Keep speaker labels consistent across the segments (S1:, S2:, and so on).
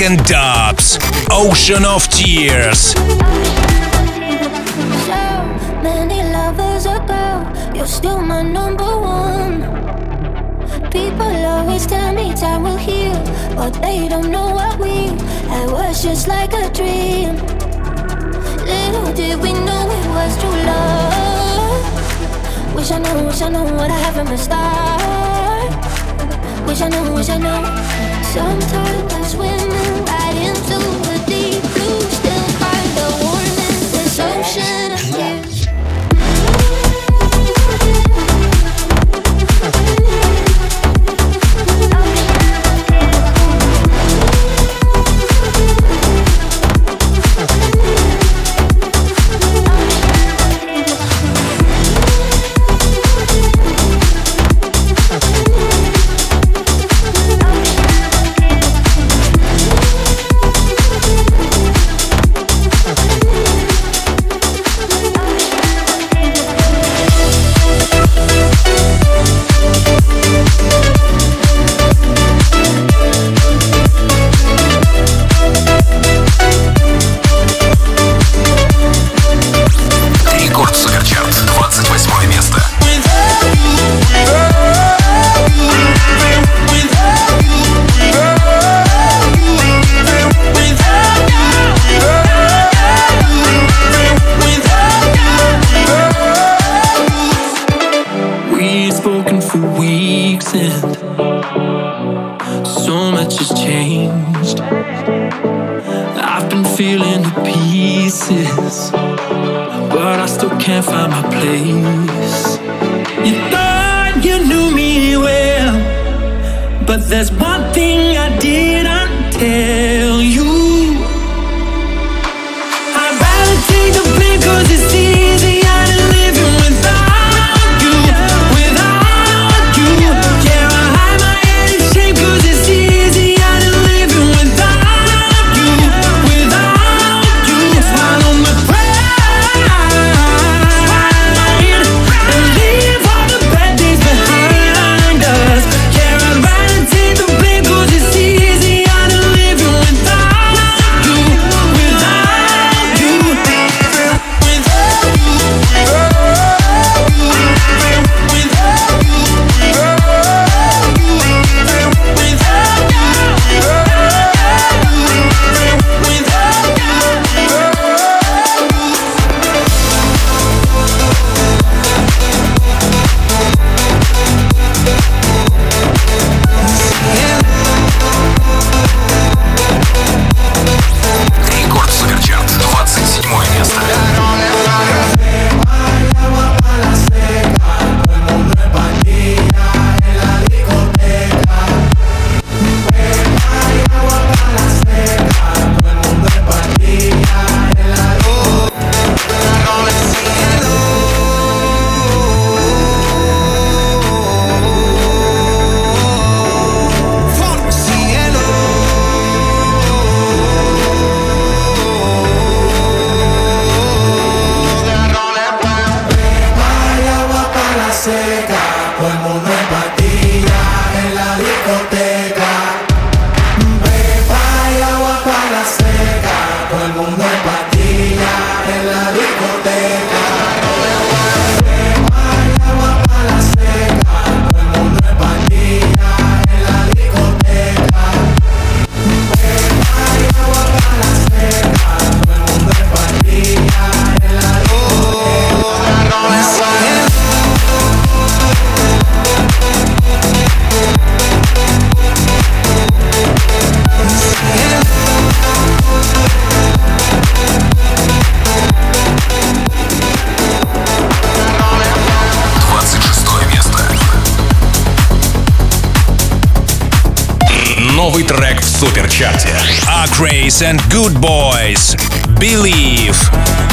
S1: And
S2: Dubs. Ocean of Tears.
S1: So many lovers ago, you're still my number one. People always tell me time will heal, but they don't know what we had was just like a dream. Little did we know it was true love. Wish I know, wish I know what I have from the start. Wish I know, wish I know. Sometimes I
S3: There's one thing
S2: Acraze and Good Boys. Believe.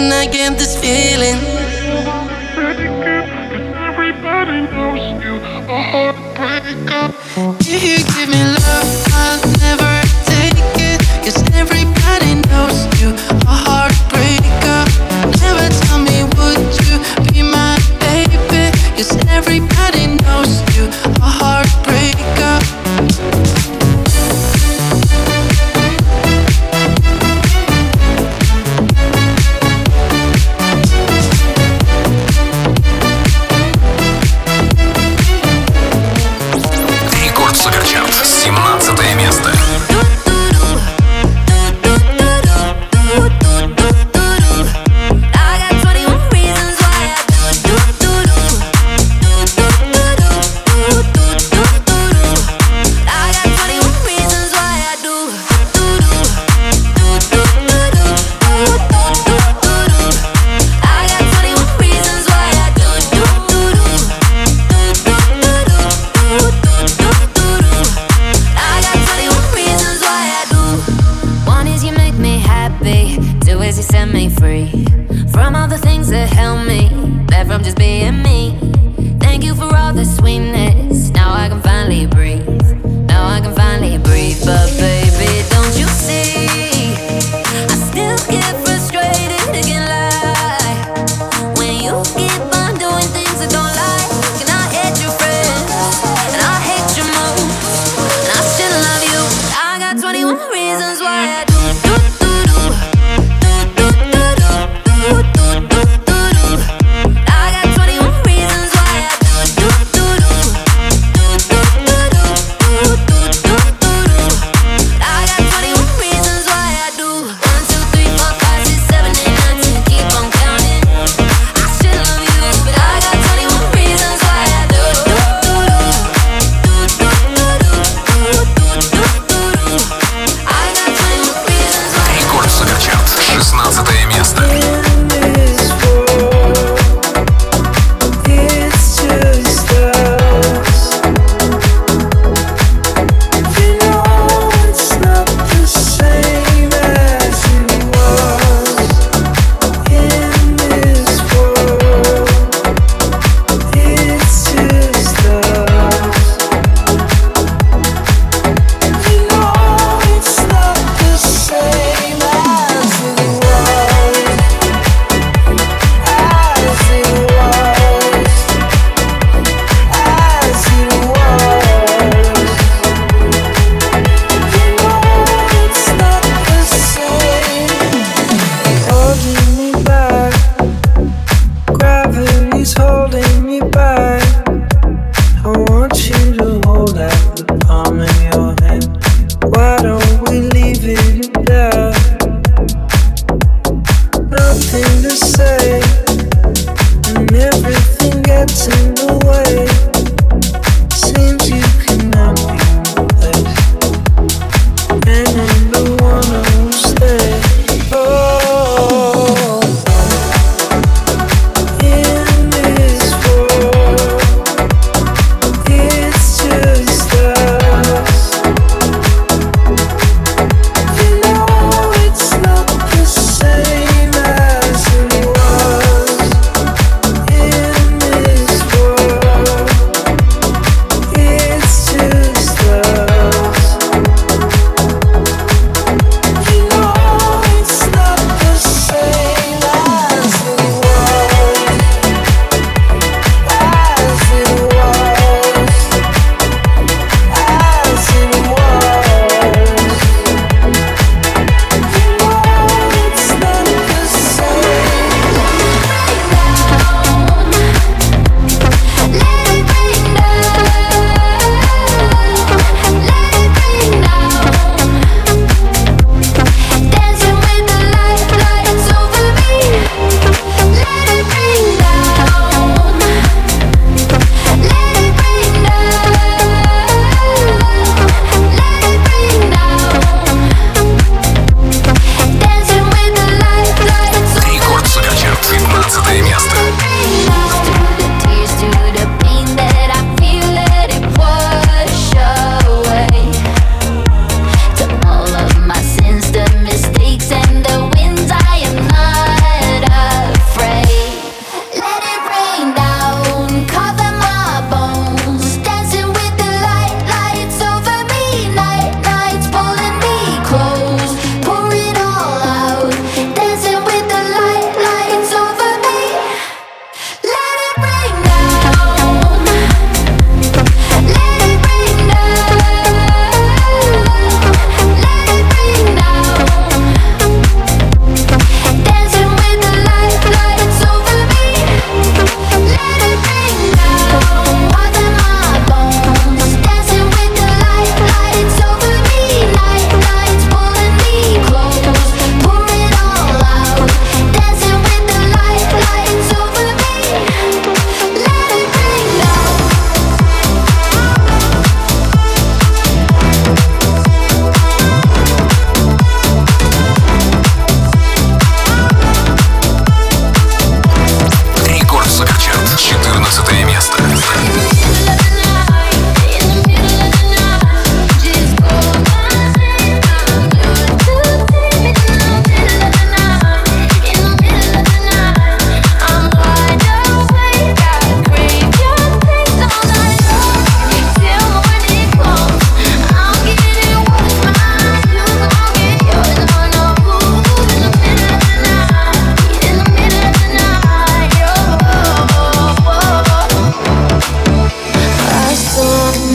S4: When I get this feeling.
S5: Everybody knows you a heartbreaker.
S4: If you give me love, I'll never take it. Cause everybody knows you me free from all the
S6: things that held me
S7: back from just being me.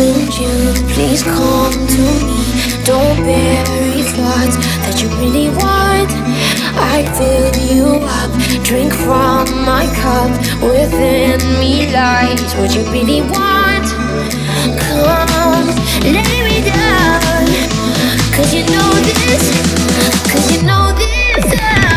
S8: In June. Please come to me. Don't bury thoughts that you really want. I fill you up, drink from my cup. Within me lies what you really want. Come, lay me down. Cause you know this, cause you know this.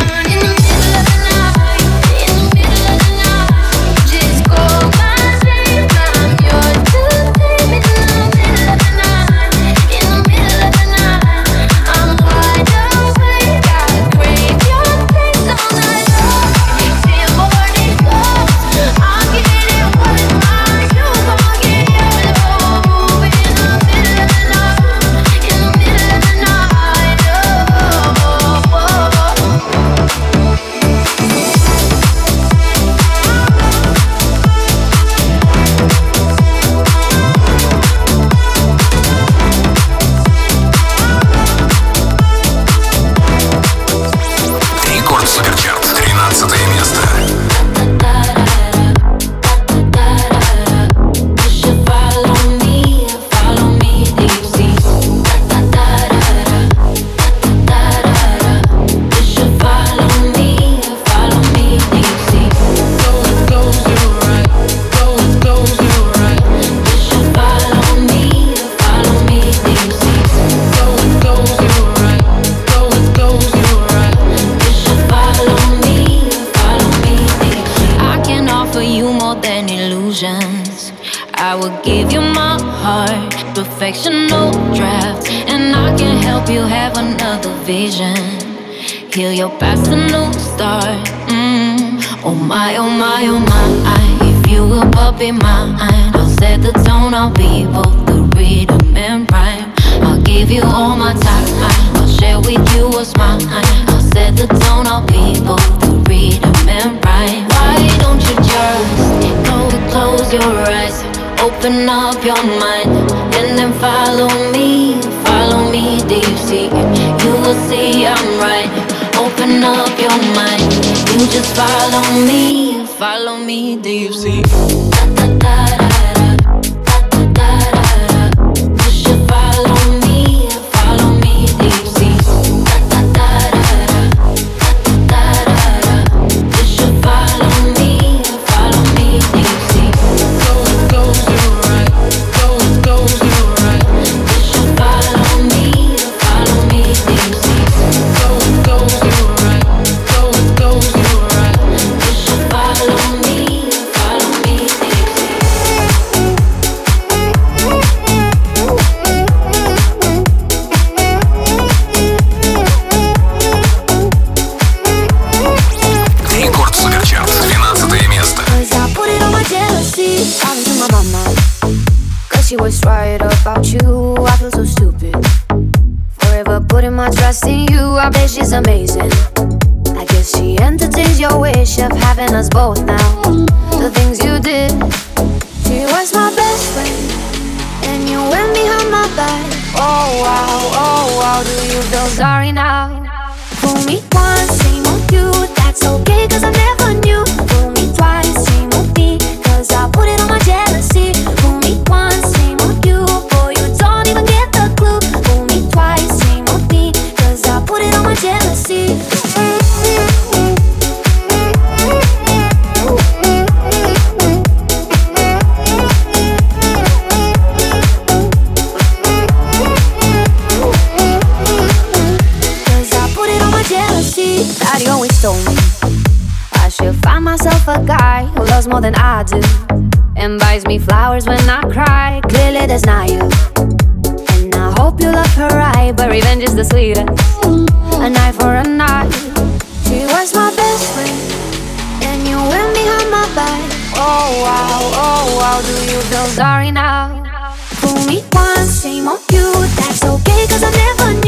S8: Help you have another vision. Heal your past, a new start. Mm. Oh my, oh my, oh my. If you will but be mine, I'll set the tone. I'll be both the rhythm and rhyme. I'll give you all my time. I'll share with you what's mine. I'll set the tone. I'll be both the rhythm and rhyme. Why don't you just go close your eyes, open up your mind, and then follow me, follow me. deep sea. You will see I'm right. Open up your mind. You just follow me, follow me. Do you see? You I bet she's amazing. I guess she entertains your wish of having us both now. The things you did. She was my best friend. And you went behind my back. Oh wow, oh wow. Do you feel sorry now? Fool me once, same old you. That's okay, cause I never more than I do. And buys me flowers when I cry. Clearly, that's not you. And I hope you love her right, but revenge is the sweetest. A night for a night. She was my best friend. And you went behind my back. Oh wow, oh wow. Do you feel sorry now? Fool me once, shame on you. That's okay, cause I never knew.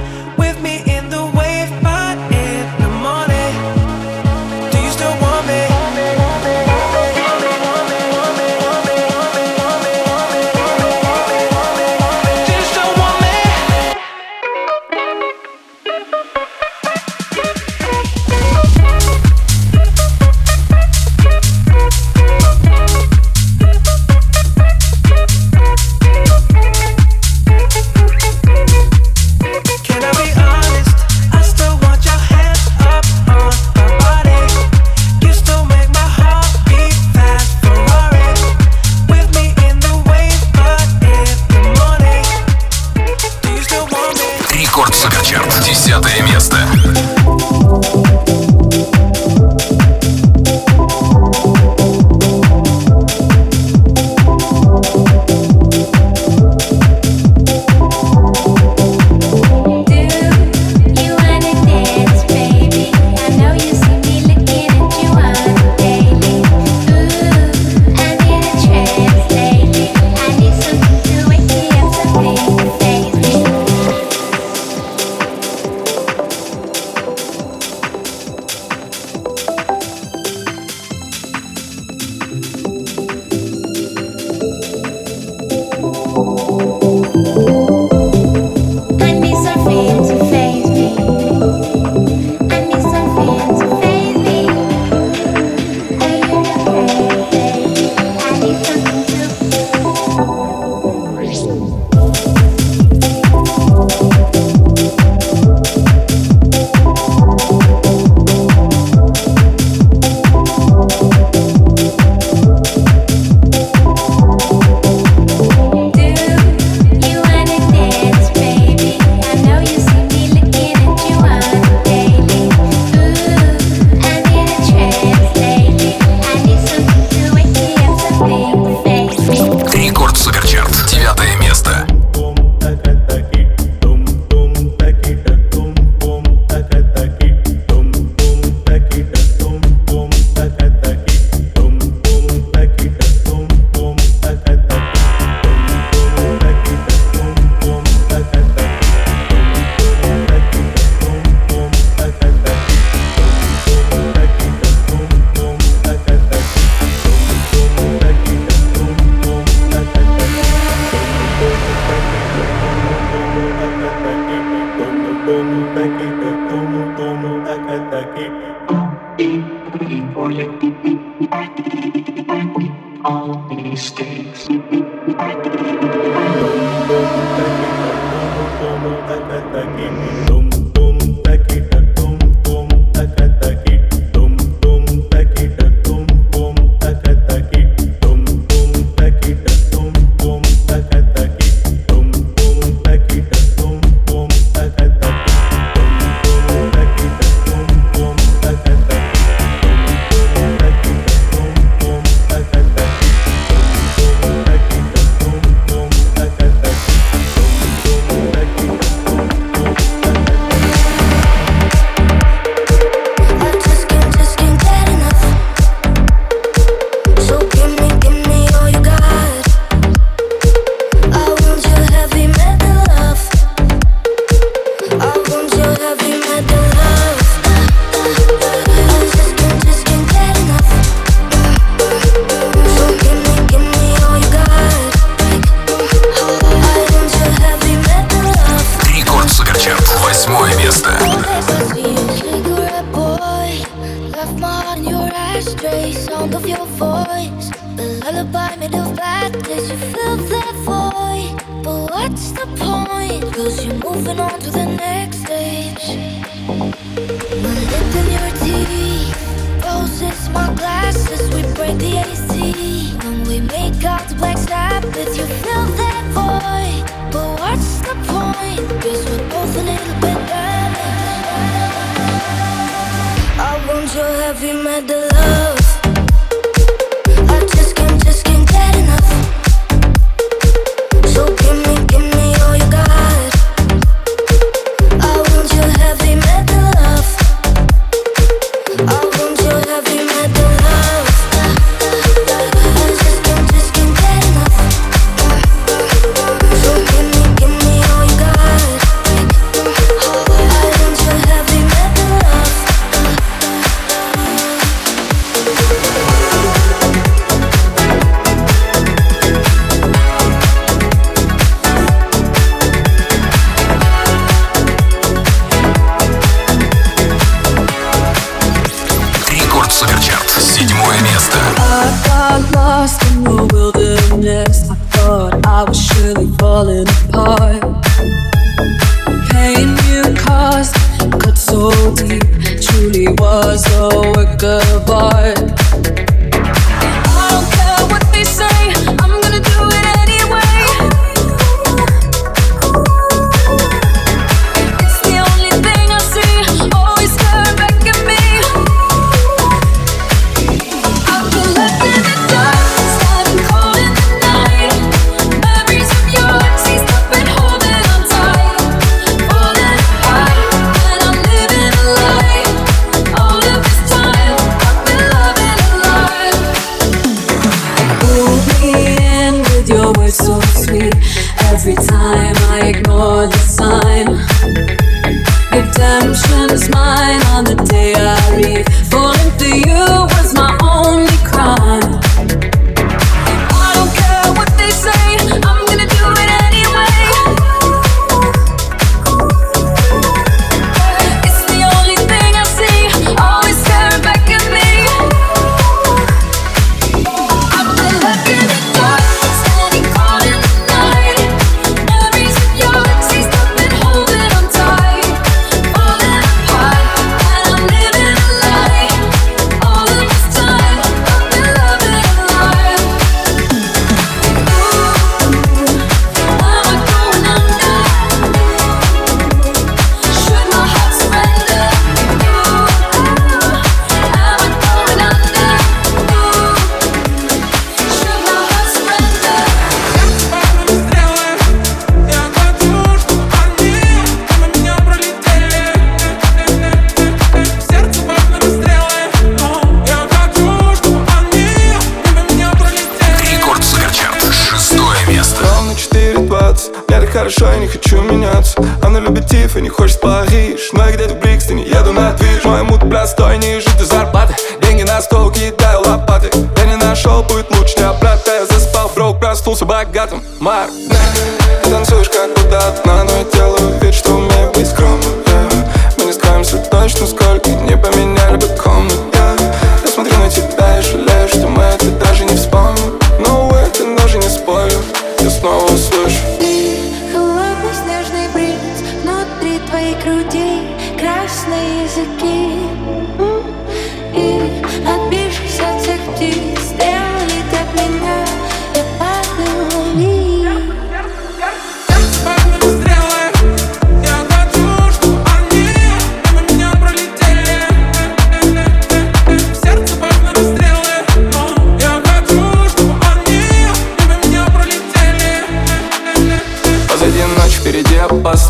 S8: I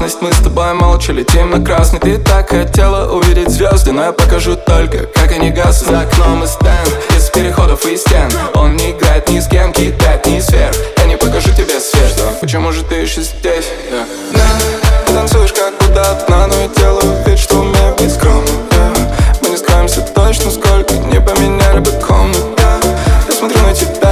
S9: опасность Мы с тобой молча летим на красный Ты так хотела увидеть звезды Но я покажу только, как они гасят За окном и стенд, из переходов и стен Он не играет ни с кем, кидает ни сверх Я не покажу тебе свет Почему же ты еще здесь? Yeah. Yeah. Танцуешь как будто одна Но я делаю вид, что умею быть скромным yeah. Мы не скроемся точно, сколько
S10: Не поменяли бы комнат yeah. Я
S2: смотрю на тебя